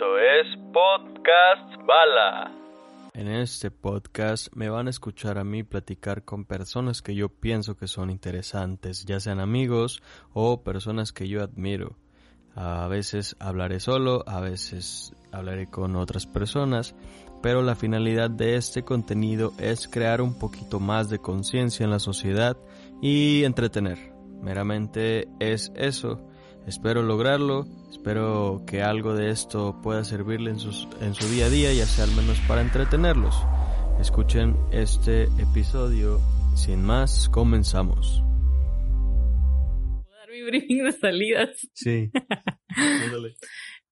Es Podcast Bala. En este podcast me van a escuchar a mí platicar con personas que yo pienso que son interesantes, ya sean amigos o personas que yo admiro. A veces hablaré solo, a veces hablaré con otras personas, pero la finalidad de este contenido es crear un poquito más de conciencia en la sociedad y entretener. Meramente es eso. Espero lograrlo, espero que algo de esto pueda servirle en, sus, en su día a día, ya sea al menos para entretenerlos. Escuchen este episodio. Sin más, comenzamos. dar mi briefing de salidas. Sí. Ándale.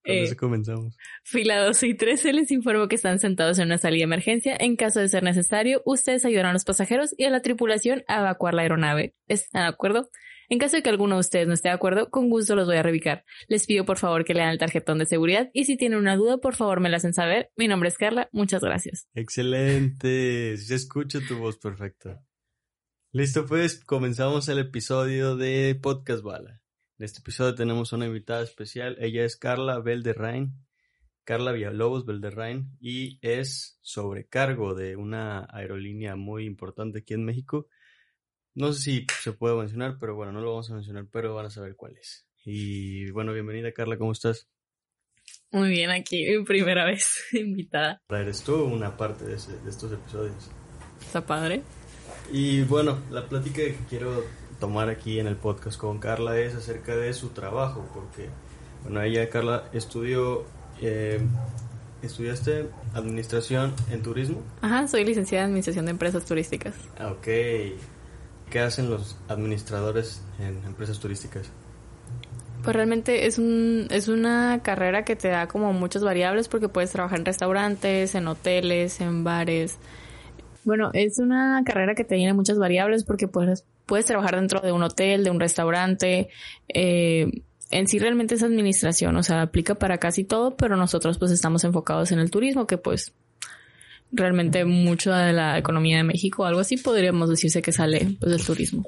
Con Eh, eso comenzamos. Fila 12 y 13 les informo que están sentados en una salida de emergencia. En caso de ser necesario, ustedes ayudarán a los pasajeros y a la tripulación a evacuar la aeronave. ¿Están de acuerdo? En caso de que alguno de ustedes no esté de acuerdo, con gusto los voy a revicar. Les pido por favor que lean el tarjetón de seguridad y si tienen una duda, por favor me la hacen saber. Mi nombre es Carla. Muchas gracias. Excelente. Se escucha tu voz perfecta. Listo, pues comenzamos el episodio de Podcast Bala. En este episodio tenemos una invitada especial. Ella es Carla Belderrain. Carla Villalobos Belderrain y es sobrecargo de una aerolínea muy importante aquí en México. No sé si se puede mencionar, pero bueno, no lo vamos a mencionar, pero van a saber cuál es. Y bueno, bienvenida Carla, ¿cómo estás? Muy bien, aquí mi primera vez invitada. Eres tú una parte de, ese- de estos episodios. Está padre. Y bueno, la plática que quiero tomar aquí en el podcast con Carla es acerca de su trabajo, porque, bueno, ella, Carla, estudió, eh, estudiaste administración en turismo. Ajá, soy licenciada en Administración de Empresas Turísticas. Ah, ok. ¿Qué hacen los administradores en empresas turísticas? Pues realmente es un es una carrera que te da como muchas variables porque puedes trabajar en restaurantes, en hoteles, en bares. Bueno, es una carrera que te tiene muchas variables porque puedes puedes trabajar dentro de un hotel, de un restaurante. eh, en sí realmente es administración, o sea, aplica para casi todo, pero nosotros pues estamos enfocados en el turismo, que pues realmente mucho de la economía de México, algo así podríamos decirse que sale pues del turismo.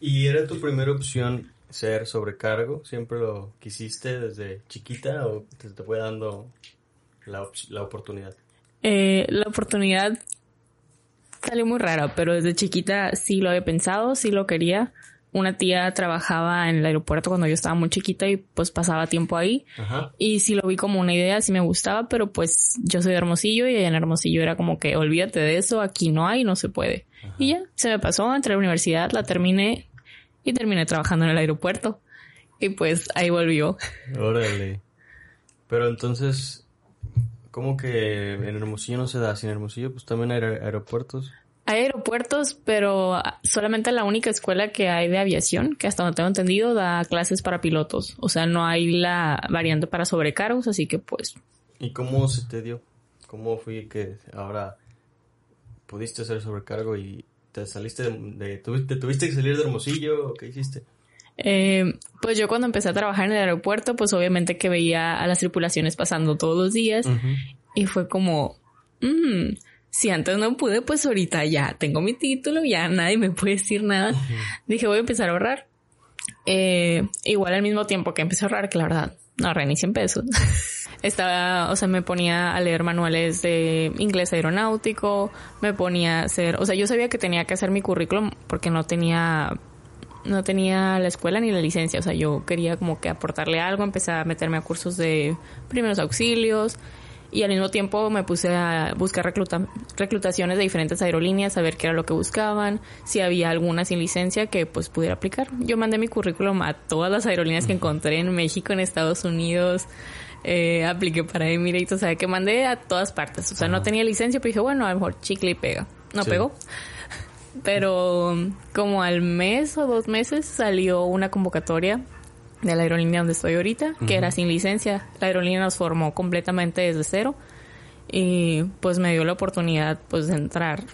¿Y era tu primera opción ser sobrecargo? ¿Siempre lo quisiste desde chiquita o te, te fue dando la, op- la oportunidad? Eh, la oportunidad salió muy rara, pero desde chiquita sí lo había pensado, sí lo quería. Una tía trabajaba en el aeropuerto cuando yo estaba muy chiquita y pues pasaba tiempo ahí. Ajá. Y sí lo vi como una idea, sí me gustaba, pero pues yo soy de Hermosillo y en Hermosillo era como que olvídate de eso, aquí no hay, no se puede. Y ya, se me pasó, entré a la universidad, la terminé y terminé trabajando en el aeropuerto. Y pues ahí volvió. Órale. Pero entonces, ¿cómo que en Hermosillo no se da? Si en Hermosillo pues también hay aer- aeropuertos. Hay aeropuertos, pero solamente la única escuela que hay de aviación, que hasta donde tengo entendido, da clases para pilotos. O sea, no hay la variante para sobrecargos, así que pues ¿Y cómo se te dio? ¿Cómo fue que ahora pudiste hacer sobrecargo y te saliste de... de- ¿Te tuviste que salir de Hermosillo o qué hiciste? Eh, pues yo cuando empecé a trabajar en el aeropuerto, pues obviamente que veía a las tripulaciones pasando todos los días y fue como, "Mm, si antes no pude, pues ahorita ya tengo mi título, ya nadie me puede decir nada. Dije, voy a empezar a ahorrar. Eh, igual al mismo tiempo que empecé a ahorrar, que la verdad, no ahorré ni 100 pesos. Estaba, o sea, me ponía a leer manuales de inglés aeronáutico, me ponía a hacer, o sea, yo sabía que tenía que hacer mi currículum porque no tenía no tenía la escuela ni la licencia, o sea, yo quería como que aportarle algo, empecé a meterme a cursos de primeros auxilios y al mismo tiempo me puse a buscar recluta- reclutaciones de diferentes aerolíneas, a ver qué era lo que buscaban, si había alguna sin licencia que pues pudiera aplicar. Yo mandé mi currículum a todas las aerolíneas que encontré en México, en Estados Unidos, eh, apliqué para Emirates, o sea, que mandé a todas partes, o sea, no tenía licencia, pero dije, bueno, a lo mejor chicle y pega. No Sí. pegó. Pero como al mes o dos meses salió una convocatoria de la aerolínea donde estoy ahorita, que era sin licencia. La aerolínea nos formó completamente desde cero y pues me dio la oportunidad pues de entrar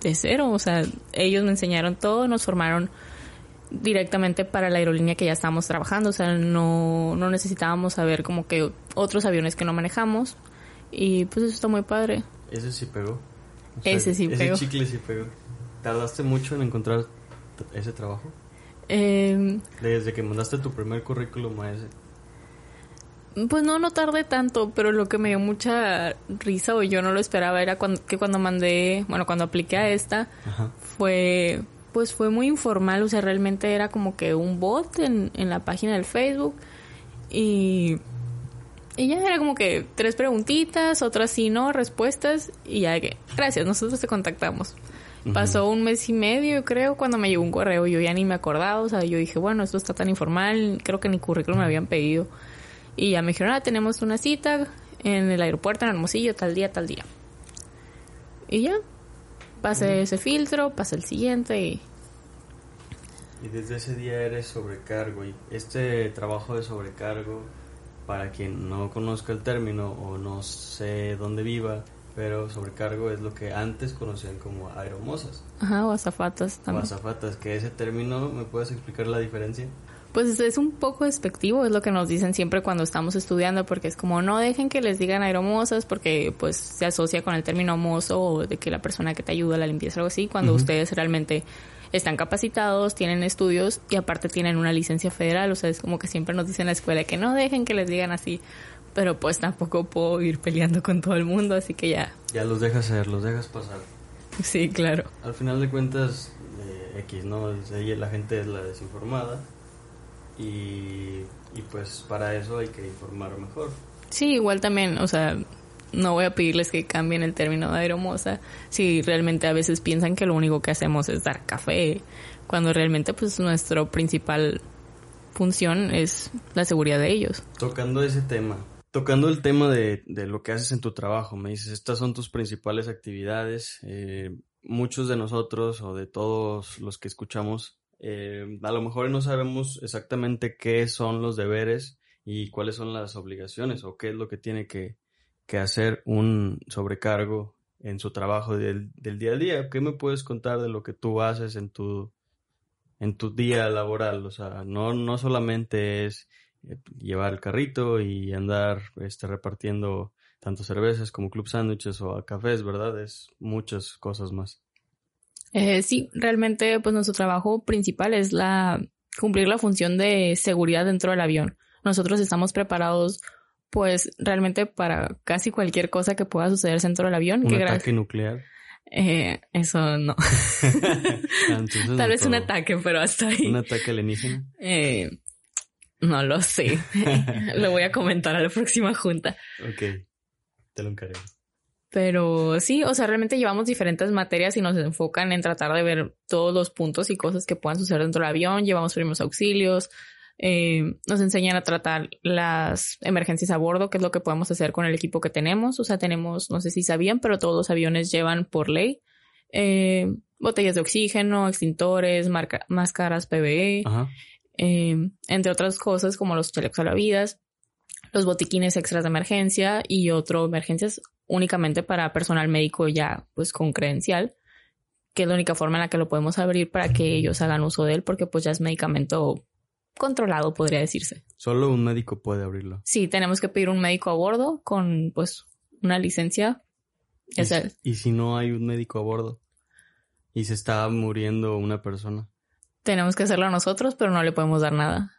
de cero. O sea, ellos me enseñaron todo, nos formaron directamente para la aerolínea que ya estábamos trabajando. O sea, no, no necesitábamos saber como que otros aviones que no manejamos. Y pues eso está muy padre. Ese sí pegó. ese sí pegó. Ese chicle sí pegó. ¿Tardaste mucho en encontrar ese trabajo? Eh, Desde que mandaste tu primer currículum a ese. Pues no, no tardé tanto, pero lo que me dio mucha risa o yo no lo esperaba era cuando, que cuando mandé, bueno, cuando apliqué a esta, Ajá. fue, pues fue muy informal, o sea, realmente era como que un bot en, en la página del Facebook y, y ya era como que tres preguntitas, otras sí, no, respuestas y ya que, gracias, nosotros te contactamos. Pasó un mes y medio, creo, cuando me llegó un correo. Yo ya ni me acordaba, o sea, yo dije, bueno, esto está tan informal, creo que ni currículum me habían pedido. Y ya me dijeron, ah, tenemos una cita en el aeropuerto en Hermosillo, tal día, tal día. Y ya, pasé ese filtro, pasé el siguiente y... Y desde ese día eres sobrecargo. Y este trabajo de sobrecargo, para quien no conozca el término o no sé dónde viva, pero sobrecargo es lo que antes conocían como aeromosas Ajá, o azafatas o también. azafatas. Que ese término, ¿me puedes explicar la diferencia? Pues es un poco despectivo, es lo que nos dicen siempre cuando estamos estudiando, porque es como no dejen que les digan aeromosas, porque pues se asocia con el término mozo o de que la persona que te ayuda a la limpieza o algo así, cuando ustedes realmente están capacitados, tienen estudios y aparte tienen una licencia federal, o sea, es como que siempre nos dicen en la escuela que no dejen que les digan así, pero pues tampoco puedo ir peleando con todo el mundo, así que ya, Ya los dejas ser, los dejas pasar. sí, claro. Al final de cuentas, eh, X, ¿no? La gente es la desinformada y, y pues para eso hay que informar mejor. Sí, igual también, o sea, no voy a pedirles que cambien el término de aeromosa si realmente a veces piensan que lo único que hacemos es dar café, cuando realmente pues nuestra principal función es la seguridad de ellos. Tocando ese tema, tocando el tema de, de lo que haces en tu trabajo, me dices, estas son tus principales actividades. eh, muchos de nosotros o de todos los que escuchamos, eh, a lo mejor no sabemos exactamente qué son los deberes y cuáles son las obligaciones o qué es lo que tiene que, que hacer un sobrecargo en su trabajo del, del día a día. ¿Qué me puedes contar de lo que tú haces en tu, en tu día laboral? O sea, no, no solamente es llevar el carrito y andar este, repartiendo tanto cervezas como club sándwiches o cafés, ¿verdad? Es muchas cosas más. Eh, sí, realmente pues nuestro trabajo principal es la cumplir la función de seguridad dentro del avión. Nosotros estamos preparados pues realmente para casi cualquier cosa que pueda suceder dentro del avión. Un que ataque nuclear. Eh, eso no. Ah, Tal vez un ataque, pero hasta ahí. Un ataque alienígena. Eh, no lo sé. lo voy a comentar a la próxima junta. Ok, te lo encargo. Pero sí, o sea, realmente llevamos diferentes materias y nos enfocan en tratar de ver todos los puntos y cosas que puedan suceder dentro del avión. Llevamos primeros auxilios. eh, nos enseñan a tratar las emergencias a bordo, que es lo que podemos hacer con el equipo que tenemos. O sea, tenemos, no sé si sabían, pero todos los aviones llevan por ley eh, botellas de oxígeno, extintores, marca- máscaras PVE. Ajá. Eh, entre otras cosas como los chalecos salvavidas, los botiquines extras de emergencia y otro emergencias únicamente para personal médico ya pues con credencial, que es la única forma en la que lo podemos abrir para que ellos hagan uso de él porque pues ya es medicamento controlado podría decirse. Solo un médico puede abrirlo. Sí, tenemos que pedir un médico a bordo con pues una licencia. ¿Y, O sea, si- y si no hay un médico a bordo y se está muriendo una persona, tenemos que hacerlo nosotros, pero no le podemos dar nada.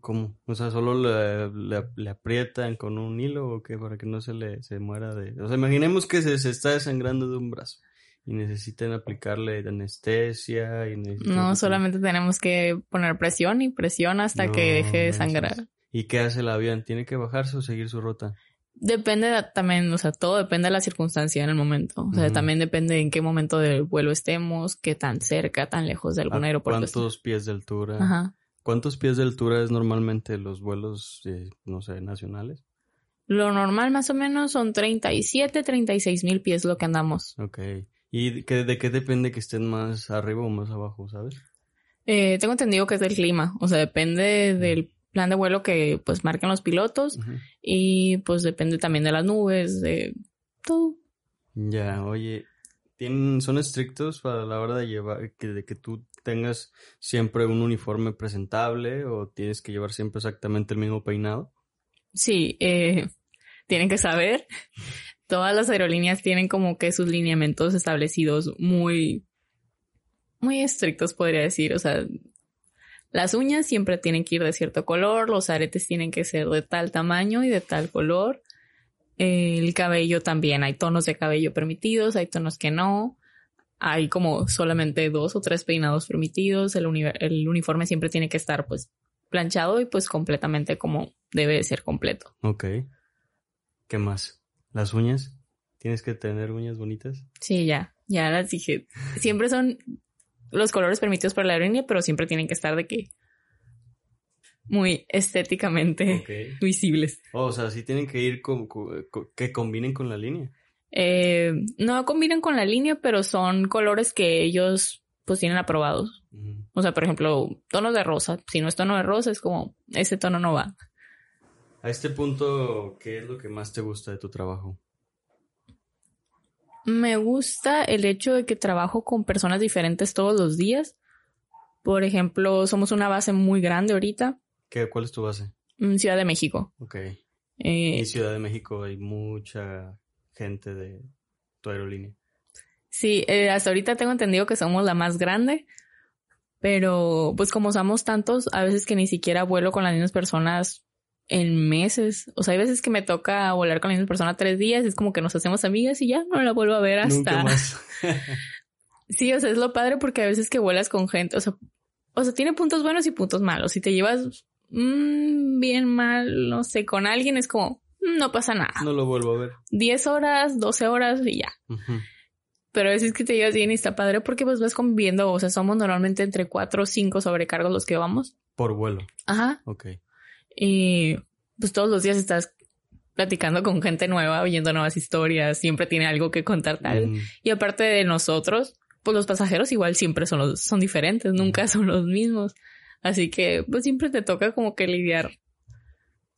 ¿cómo? O sea, solo le, le- le aprietan con un hilo o qué para que no se le se muera de... O sea, imaginemos que se, se está desangrando de un brazo y necesitan aplicarle anestesia y necesitan... No, solamente tenemos que poner presión y presión hasta No, que deje de sangrar. ¿Y qué hace el avión? ¿Tiene que bajarse o seguir su ruta? Depende de- también, o sea, todo depende de la circunstancia en el momento. O sea, también depende en qué momento del vuelo estemos, qué tan cerca, tan lejos de algún ¿A aeropuerto. ¿Cuántos pies de altura? Ajá. ¿Cuántos pies de altura es normalmente los vuelos, eh, no sé, nacionales? Lo normal más o menos son 37, 36 mil pies lo que andamos. Ok. ¿Y de qué, de qué depende que estén más arriba o más abajo, sabes? Eh, tengo entendido que es del clima, o sea, depende del plan de vuelo que pues marquen los pilotos y pues depende también de las nubes, de todo. Ya, oye, ¿tienen, ¿son estrictos para la hora de llevar, que, de que tú tengas siempre un uniforme presentable o tienes que llevar siempre exactamente el mismo peinado? Sí, eh, tienen que saber. Todas las aerolíneas tienen como que sus lineamientos establecidos muy, muy estrictos, podría decir. O sea, las uñas siempre tienen que ir de cierto color, los aretes tienen que ser de tal tamaño y de tal color. El cabello también, hay tonos de cabello permitidos, hay tonos que no. Hay como solamente dos o tres peinados permitidos. El, el uniforme siempre tiene que estar pues planchado y pues completamente como debe de ser completo. Ok. ¿Qué más? ¿Las uñas? ¿Tienes que tener uñas bonitas? Sí, ya, ya las dije. Siempre son los colores permitidos por la aerolínea, pero siempre tienen que estar de que muy estéticamente visibles. Oh, o sea, sí tienen que ir con, que combinen con la línea. Eh, no combinan con la línea, pero son colores que ellos pues tienen aprobados. O sea, por ejemplo, tonos de rosa. Si no es tono de rosa, es como, ese tono no va. A este punto, ¿qué es lo que más te gusta de tu trabajo? Me gusta el hecho de que trabajo con personas diferentes todos los días. Por ejemplo, somos una base muy grande ahorita. ¿Qué, ¿Cuál es tu base? En Ciudad de México. Ok. Eh, en Ciudad de México hay mucha gente de tu aerolínea. Sí, eh, hasta ahorita tengo entendido que somos la más grande, pero pues como somos tantos, a veces que ni siquiera vuelo con las mismas personas en meses. O sea, hay veces que me toca volar con la misma persona tres días, es como que nos hacemos amigas y ya no la vuelvo a ver hasta. sí, o sea, es lo padre porque a veces que vuelas con gente, o sea, o sea, tiene puntos buenos y puntos malos. Si te llevas mm, bien mal, no sé, con alguien es como, mm, no pasa nada. No lo vuelvo a ver. Diez horas, doce horas y ya. Pero a veces que te llevas bien y está padre porque pues vas conviviendo, o sea, somos normalmente entre cuatro o cinco sobrecargos los que vamos. Por vuelo. Ajá. Ok. Y pues todos los días estás platicando con gente nueva, oyendo nuevas historias, siempre tiene algo que contar tal. Mm. Y aparte de nosotros, pues los pasajeros igual siempre son los, son diferentes, nunca son los mismos. Así que pues siempre te toca como que lidiar.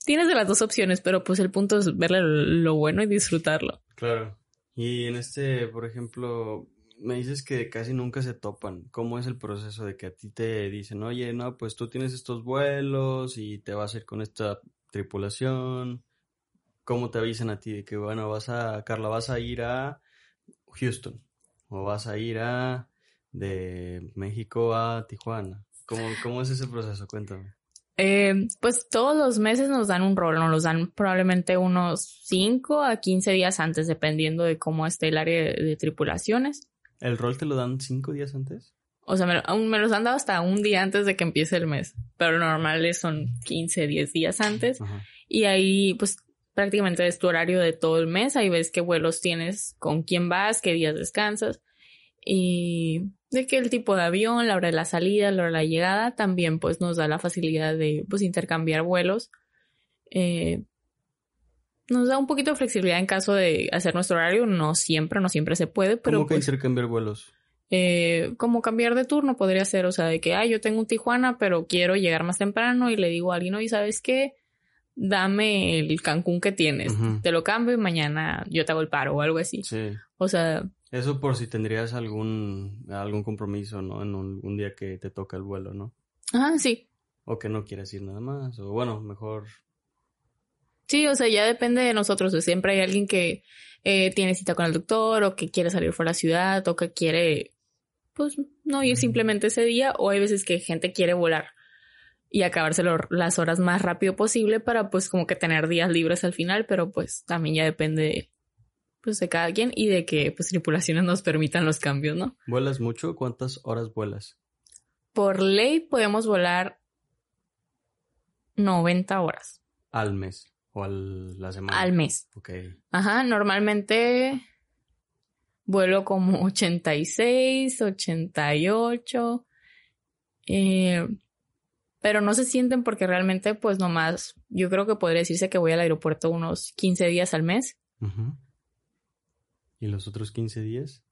Tienes de las dos opciones, pero pues el punto es verle lo bueno y disfrutarlo. Claro. Y en este, por ejemplo, me dices que casi nunca se topan. ¿Cómo es el proceso de que a ti te dicen, oye, no, pues tú tienes estos vuelos y te vas a ir con esta tripulación? ¿Cómo te avisan a ti de que, bueno, vas a, Carla, vas a ir a Houston o vas a ir a de México a Tijuana? ¿Cómo, cómo es ese proceso? Cuéntame. Eh, pues todos los meses nos dan un rol, nos dan probablemente unos 5 a 15 días antes, dependiendo de cómo esté el área de tripulaciones. ¿El rol te lo dan cinco días antes? O sea, me, me los han dado hasta un día antes de que empiece el mes. Pero normales son 15, 10 días antes. Y ahí, pues, prácticamente es tu horario de todo el mes. Ahí ves qué vuelos tienes, con quién vas, qué días descansas. Y de qué el tipo de avión, la hora de la salida, la hora de la llegada, también pues nos da la facilidad de pues intercambiar vuelos. Eh, nos da un poquito de flexibilidad en caso de hacer nuestro horario. No siempre, no siempre se puede, pero. ¿Cómo que pues, intercambiar vuelos? Eh, como cambiar de turno podría ser, o sea, de que, ah, yo tengo un Tijuana, pero quiero llegar más temprano y le digo a alguien, oye, ¿sabes qué? Dame el Cancún que tienes, te lo cambio y mañana yo te hago el paro o algo así. Sí. O sea. Eso por si tendrías algún, algún compromiso, ¿no? En un, día que te toca el vuelo, ¿no? Ah, sí. O que no quieras ir nada más, o bueno, mejor Sí, o sea, ya depende de nosotros. siempre hay alguien que eh, tiene cita con el doctor o que quiere salir fuera de la ciudad o que quiere, pues, no ir simplemente ese día. O hay veces que gente quiere volar y acabarse las horas más rápido posible para, pues, como que tener días libres al final. Pero, pues, también ya depende de, pues, de cada quien y de que, pues, tripulaciones nos permitan los cambios, ¿no? ¿Vuelas mucho? ¿Cuántas horas vuelas? Por ley podemos volar 90 horas. Al mes. ¿O al, la semana? Al mes. Ok. Ajá, normalmente vuelo como 86, 88. Eh, pero no se sienten porque realmente, pues nomás, yo creo que podría decirse que voy al aeropuerto unos 15 días al mes. ¿Y los otros 15 días?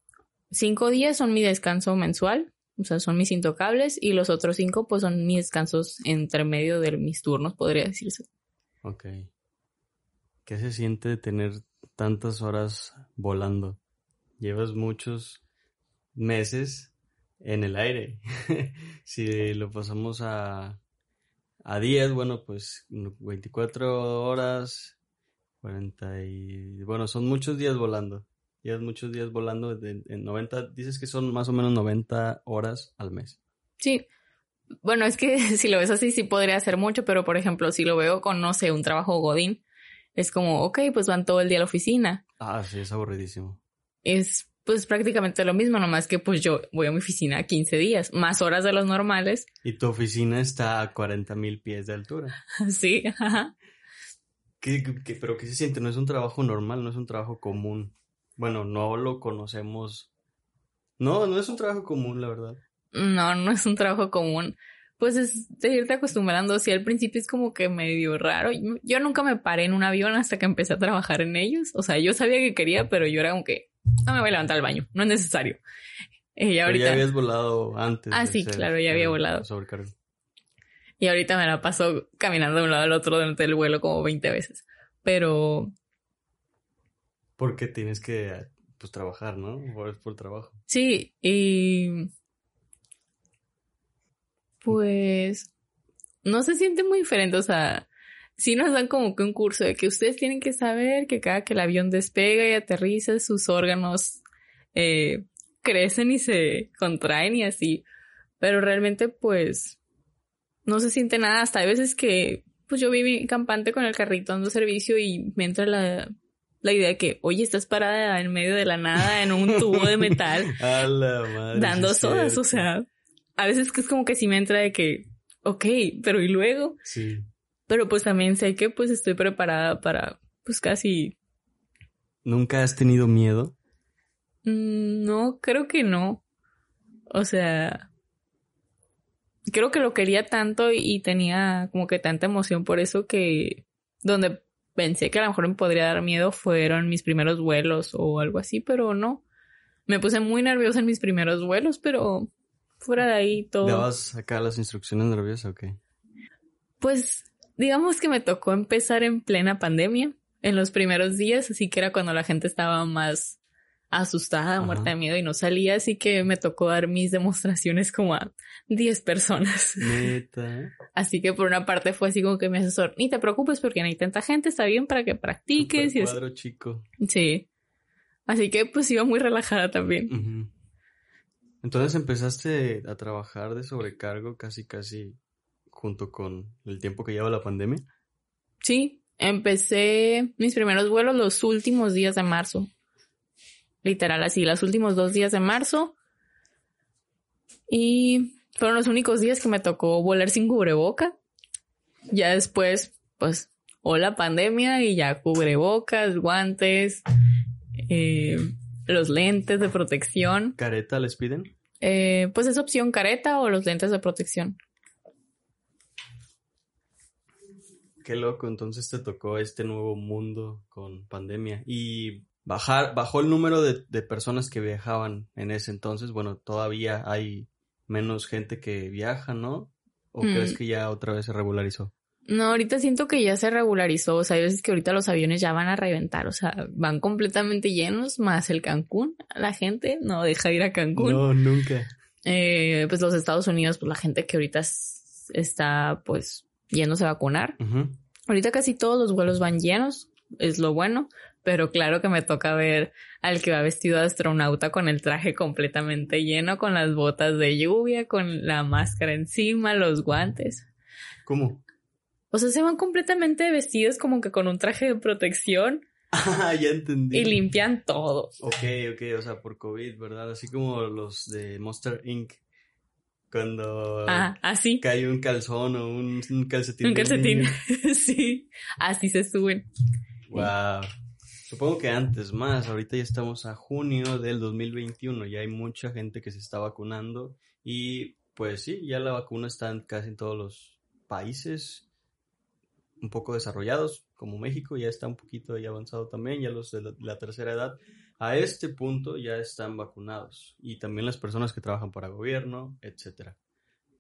Cinco días son mi descanso mensual, O sea, son mis intocables y los otros cinco pues son mis descansos entre medio de mis turnos, podría decirse. Ok. ¿Qué se siente tener tantas horas volando? Llevas muchos meses en el aire. si lo pasamos a, a 10, bueno, pues 24 horas, 40 y... Bueno, son muchos días volando. Llevas muchos días volando en 90, dices que son más o menos 90 horas al mes. Sí. Bueno, es que si lo ves así sí podría ser mucho, pero por ejemplo, si lo veo con, no sé, un trabajo godín, es como, ok, pues van todo el día a la oficina. Ah, sí, es aburridísimo. Es pues prácticamente lo mismo, nomás que pues yo voy a mi oficina 15 días, más horas de los normales. Y tu oficina está a 40 mil pies de altura. sí, ajá. ¿Qué, qué, pero qué se siente? No es un trabajo normal, no es un trabajo común. Bueno, no lo conocemos. No, no es un trabajo común, la verdad. No, no es un trabajo común. Pues es de irte acostumbrando. Sí, al principio es como que medio raro. Yo nunca me paré en un avión hasta que empecé a trabajar en ellos. O sea, yo sabía que quería, pero yo era como que no me voy a levantar al baño, no es necesario. Y ahorita... ya habías volado antes. Ah, sí, claro, ya había volado. Sobrecargo. Y ahorita me la paso caminando de un lado al otro durante el vuelo como 20 veces. Pero... Porque tienes que, pues, trabajar, ¿no? Por, por trabajo. Sí, y... Pues... No se siente muy diferente, o sea sí nos dan como que un curso de que ustedes tienen que saber que cada que el avión despega y aterriza, sus órganos eh, crecen y se contraen y así. Pero realmente, pues, no se siente nada. Hasta hay veces que, pues yo vi campante con el carrito dando servicio y me entra la, la idea de que, oye, estás parada en medio de la nada en un tubo de metal. a la madre, dando sodas, o sea, a veces que es como que sí me entra de que, ok, pero ¿y luego? Sí. Pero pues también sé que pues estoy preparada para pues casi... ¿Nunca has tenido miedo? Mm, no, creo que no. O sea, creo que lo quería tanto y tenía como que tanta emoción por eso que donde pensé que a lo mejor me podría dar miedo fueron mis primeros vuelos o algo así, pero no. Me puse muy nerviosa en mis primeros vuelos, pero fuera de ahí todo. ¿Dabas acá las instrucciones nerviosas o qué? Pues digamos que me tocó empezar en plena pandemia, en los primeros días, así que era cuando la gente estaba más asustada, muerta de miedo y no salía, así que me tocó dar mis demostraciones como a 10 personas. Neta. Así que por una parte fue así como que mi asesor, ni te preocupes porque no hay tanta gente, está bien para que practiques. y cuadro chico. Sí. Así que pues iba muy relajada también. Entonces empezaste a trabajar de sobrecargo casi casi junto con el tiempo que lleva la pandemia? Sí, empecé mis primeros vuelos los últimos días de marzo. Literal, así, los últimos dos días de marzo. Y fueron los únicos días que me tocó volar sin cubreboca. Ya después, pues, o la pandemia y ya cubrebocas, guantes, eh, los lentes de protección. ¿Careta les piden? Eh, pues es opción careta o los lentes de protección. Qué loco, entonces te tocó este nuevo mundo con pandemia y bajar, bajó el número de, personas que viajaban en ese entonces. Bueno, todavía hay menos gente que viaja, ¿no? ¿O mm. crees que ya otra vez se regularizó? No, ahorita siento que ya se regularizó. O sea, hay veces que ahorita los aviones ya van a reventar. O sea, van completamente llenos, más el Cancún. La gente no deja ir a Cancún. No, nunca. Eh, pues los Estados Unidos, pues la gente que ahorita está, pues, yéndose a vacunar. Ahorita casi todos los vuelos van llenos, es lo bueno, pero claro que me toca ver al que va vestido de astronauta con el traje completamente lleno, con las botas de lluvia, con la máscara encima, los guantes. ¿Cómo? O sea, se van completamente vestidos como que con un traje de protección. Ah, ya entendí. Y limpian todo. Ok, ok, o sea, por COVID, ¿verdad? Así como los de Monster Inc cuando ah, así. cae un calzón o un, calcetín. Un calcetín, sí, así se suben. Wow. Supongo que antes más, ahorita ya estamos a junio del 2021, ya hay mucha gente que se está vacunando y pues sí, ya la vacuna está en casi en todos los países un poco desarrollados, como México ya está un poquito ahí avanzado también, ya los de la, tercera edad, a este punto ya están vacunados. Y también las personas que trabajan para gobierno, etcétera.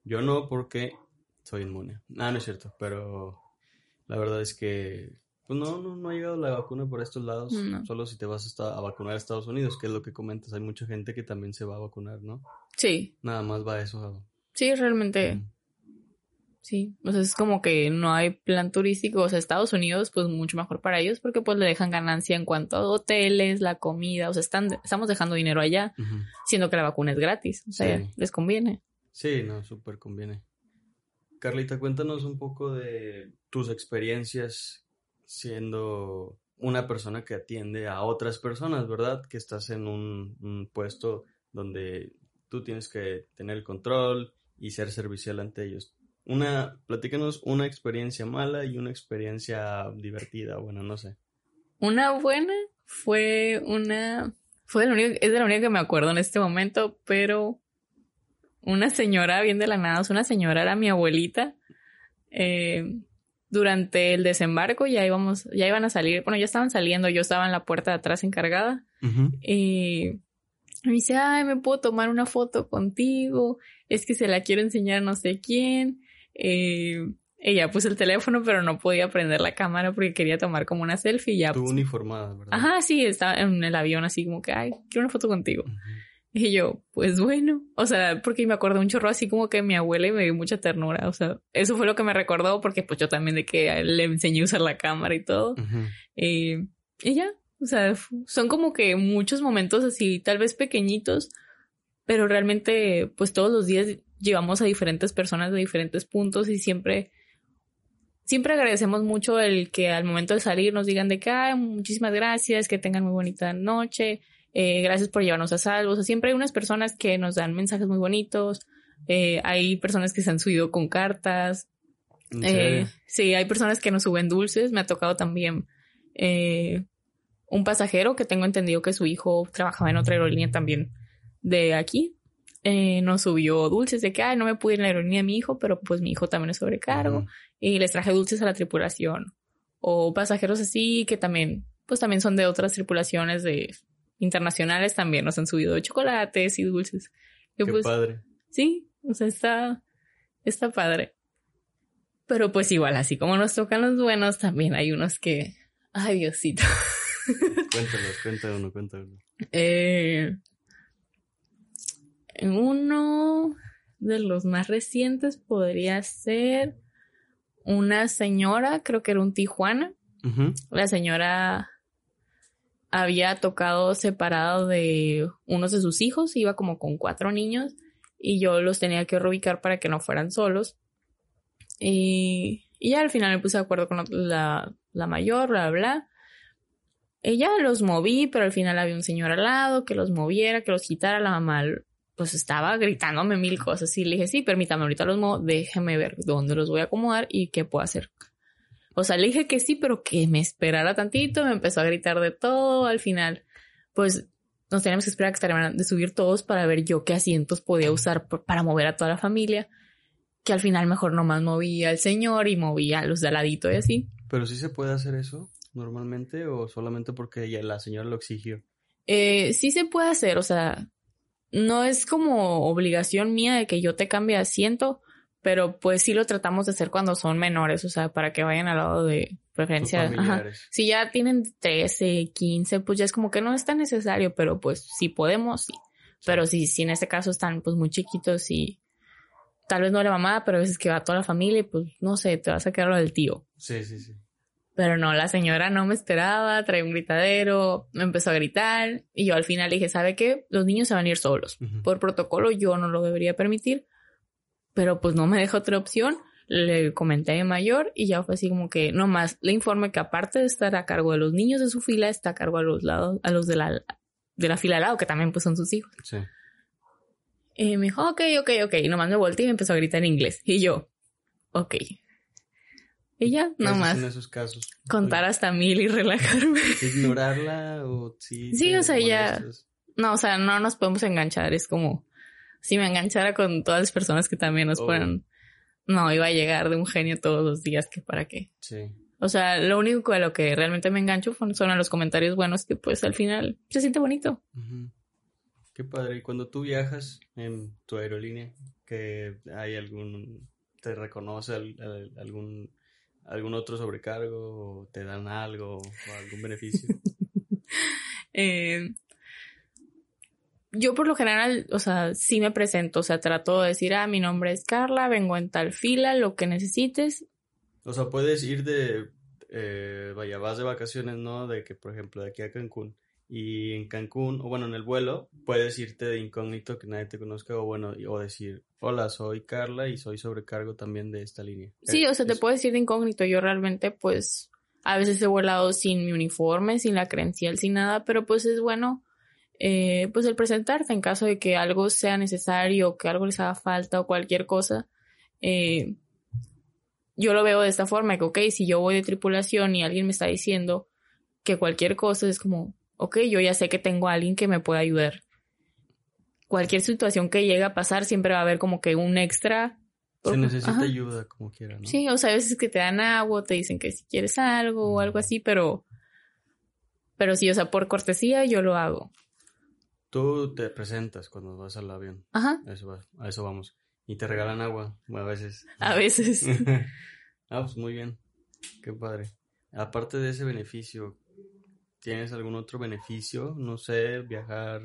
Yo no porque soy inmune. Ah, no es cierto, pero la verdad es que pues no, no, no ha llegado la vacuna por estos lados. Solo si te vas a, a, vacunar a Estados Unidos, que es lo que comentas. Hay mucha gente que también se va a vacunar, ¿no? Sí. Nada más va eso. Sí, realmente. Sí, o sea, es como que no hay plan turístico, o sea, Estados Unidos, pues mucho mejor para ellos porque pues le dejan ganancia en cuanto a hoteles, la comida, o sea, están, estamos dejando dinero allá, siendo que la vacuna es gratis, o sea, les conviene. Sí, no, súper conviene. Carlita, cuéntanos un poco de tus experiencias siendo una persona que atiende a otras personas, ¿verdad? Que estás en un, un puesto donde tú tienes que tener el control y ser servicial ante ellos una, platícanos una experiencia mala y una experiencia divertida, bueno, no sé. Una buena fue una, fue de único, es de la única que me acuerdo en este momento, pero una señora bien de la nada, una señora era mi abuelita, eh, durante el desembarco ya íbamos, ya iban a salir, bueno, ya estaban saliendo, yo estaba en la puerta de atrás encargada, y me dice, ay, me puedo tomar una foto contigo, es que se la quiero enseñar a no sé quién, eh, ella puso el teléfono, pero no podía prender la cámara porque quería tomar como una selfie. Ya, Tú uniformada, ¿verdad? Ajá, sí, estaba en el avión así como que, ay, quiero una foto contigo. Y yo, pues bueno, o sea, porque me acordé un chorro así como que mi abuela y me dio mucha ternura, o sea, eso fue lo que me recordó porque pues yo también de que le enseñé a usar la cámara y todo. Eh, y ya, o sea, son como que muchos momentos así, tal vez pequeñitos, pero realmente pues todos los días llevamos a diferentes personas de diferentes puntos y siempre, siempre agradecemos mucho el que al momento de salir nos digan de que, ay, muchísimas gracias, que tengan muy bonita noche, eh, gracias por llevarnos a salvo. O sea, siempre hay unas personas que nos dan mensajes muy bonitos, eh, hay personas que se han subido con cartas. Eh, sí, hay personas que nos suben dulces. Me ha tocado también un pasajero que tengo entendido que su hijo trabajaba en otra aerolínea también de aquí eh, nos subió dulces de que, ay, no me pude ir en la aerolínea a mi hijo, pero pues mi hijo también es sobrecargo. Y les traje dulces a la tripulación. O pasajeros así que también, pues también son de otras tripulaciones de internacionales también nos han subido chocolates y dulces. Qué pues, padre. Sí, o sea, está, está padre. Pero pues igual, así como nos tocan los buenos, también hay unos que, ay Diosito. Cuéntanos, cuéntanos, cuéntanos. Eh, uno de los más recientes podría ser una señora, creo que era un Tijuana. La señora había tocado separado de unos de sus hijos, iba como con cuatro niños y yo los tenía que reubicar para que no fueran solos. Y, y ya al final me puse de acuerdo con la, la mayor, bla, bla. Ella los moví, pero al final había un señor al lado que los moviera, que los quitara. La mamá pues estaba gritándome mil cosas y le dije, sí, permítame, ahorita los muevo, déjeme ver dónde los voy a acomodar y qué puedo hacer. O sea, le dije que sí, pero que me esperara tantito, me empezó a gritar de todo, al final, pues nos teníamos que esperar a que estarían de subir todos para ver yo qué asientos podía usar para mover a toda la familia, que al final mejor nomás movía al señor y movía a los de aladito y así. Pero sí se puede hacer eso normalmente o solamente porque ella, la señora lo exigió. Eh, sí se puede hacer, o sea, no es como obligación mía de que yo te cambie asiento, pero pues sí lo tratamos de hacer cuando son menores, o sea, para que vayan al lado de preferencia. Si ya tienen 13, 15, pues ya es como que no es tan necesario, pero pues si podemos, sí. Pero si, si en este caso están pues muy chiquitos y tal vez no la mamá, pero a veces que va toda la familia y pues no sé, te vas a quedar lo del tío. Sí, sí, sí. Pero no, la señora no me esperaba, trae un gritadero, me empezó a gritar y yo al final dije, ¿sabe qué? Los niños se van a ir solos. Por protocolo yo no lo debería permitir, pero pues no me deja otra opción. Le comenté a mayor y ya fue así como que nomás le informe que aparte de estar a cargo de los niños de su fila, está a cargo a los lados, a los de la, de la fila al lado, que también pues son sus hijos. Sí. Y me dijo, ok, ok, ok. Y nomás me volteé y me empezó a gritar en inglés. Y yo, ok. Y ya, nomás. En esos casos. Contar hasta mil y relajarme. Ignorarla o sí. Sí, o sea, ya. No, o sea, no nos podemos enganchar. Es como si me enganchara con todas las personas que también nos oh. fueran. No, iba a llegar de un genio todos los días, que para qué. Sí. O sea, lo único a lo que realmente me engancho son a los comentarios buenos que pues al final se siente bonito. Qué padre. Y cuando tú viajas en tu aerolínea, que hay algún, te reconoce algún, algún otro sobrecargo o te dan algo o algún beneficio. eh, yo por lo general, o sea, sí me presento, o sea, trato de decir, ah, mi nombre es Carla, vengo en tal fila, lo que necesites. O sea, puedes ir de, eh, vaya, vas de vacaciones, ¿no? De que, por ejemplo, de aquí a Cancún. Y en Cancún, o bueno, en el vuelo, puedes irte de incógnito que nadie te conozca, o bueno, o decir, hola, soy Carla y soy sobrecargo también de esta línea. Sí, o sea, te puedes ir de incógnito. Yo realmente, pues, a veces he volado sin mi uniforme, sin la credencial, sin nada, pero pues es bueno eh, pues el presentarte en caso de que algo sea necesario, que algo les haga falta o cualquier cosa. Eh, yo lo veo de esta forma, que ok, si yo voy de tripulación y alguien me está diciendo que cualquier cosa es como, ok, yo ya sé que tengo a alguien que me pueda ayudar. Cualquier situación que llegue a pasar siempre va a haber como que un extra. Se necesita ayuda como quiera, ¿no? Sí, o sea, a veces que te dan agua, te dicen que si quieres algo o algo así, pero, pero sí, o sea, por cortesía yo lo hago. Tú te presentas cuando vas al avión. Ajá. Eso a eso vamos. Y te regalan agua, a veces. A veces. ah, pues muy bien. Qué padre. Aparte de ese beneficio, ¿tienes algún otro beneficio? No sé, viajar.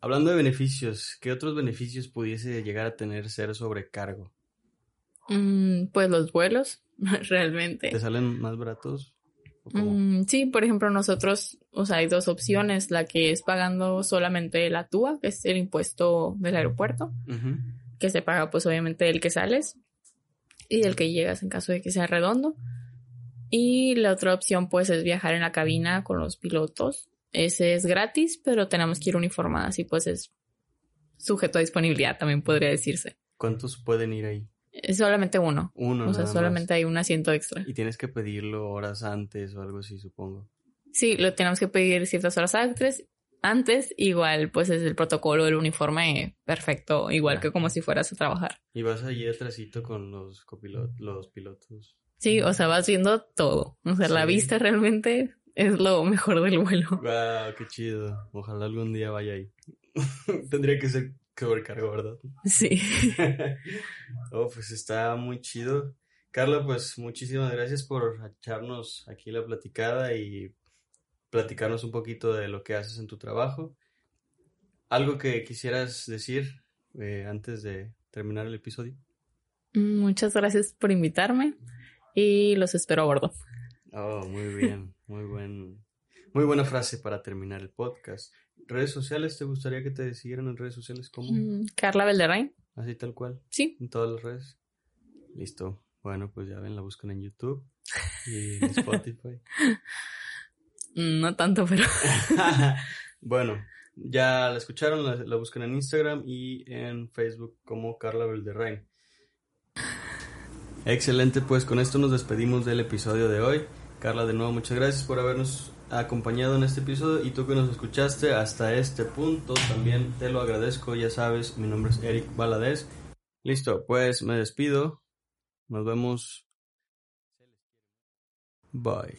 Hablando de beneficios, ¿qué otros beneficios pudiese llegar a tener ser sobrecargo? Mm, pues los vuelos, realmente. ¿Te salen más baratos? Mm, sí, por ejemplo, nosotros, o sea, hay dos opciones, la que es pagando solamente la TUA, que es el impuesto del aeropuerto, que se paga pues obviamente el que sales y el que llegas en caso de que sea redondo. Y la otra opción pues es viajar en la cabina con los pilotos. Ese es gratis, pero tenemos que ir uniformadas y pues es sujeto a disponibilidad, también podría decirse. ¿Cuántos pueden ir ahí? Es solamente uno. Uno. O sea, solamente hay un asiento extra. Y tienes que pedirlo horas antes o algo así, supongo. Sí, lo tenemos que pedir ciertas horas antes. Antes, igual, pues es el protocolo del uniforme perfecto, igual que como si fueras a trabajar. Y vas allí atrásito con los copilotos, los pilotos. Sí, o sea, vas viendo todo. O sea, la vista realmente es lo mejor del vuelo. Wow, qué chido. Ojalá algún día vaya ahí. Tendría que ser sobrecargo, ¿verdad? Sí. oh, pues está muy chido. Carla, pues muchísimas gracias por echarnos aquí la platicada y platicarnos un poquito de lo que haces en tu trabajo. ¿Algo que quisieras decir eh, antes de terminar el episodio? Muchas gracias por invitarme y los espero a bordo. Oh, muy bien, muy buen, muy buena frase para terminar el podcast redes sociales, ¿te gustaría que te siguieran en redes sociales? ¿Cómo? Mm, Carla Belderrain. Así tal cual. Sí. En todas las redes. Listo. Bueno, pues ya ven, la buscan en YouTube y en Spotify. No tanto, pero. bueno, ya la escucharon, la, la, buscan en Instagram y en Facebook como Carla Belderrain. Excelente, pues con esto nos despedimos del episodio de hoy. Carla, de nuevo, muchas gracias por habernos acompañado en este episodio y tú que nos escuchaste hasta este punto también te lo agradezco, ya sabes, mi nombre es Eric Valadez. Listo, pues me despido. Nos vemos. Bye.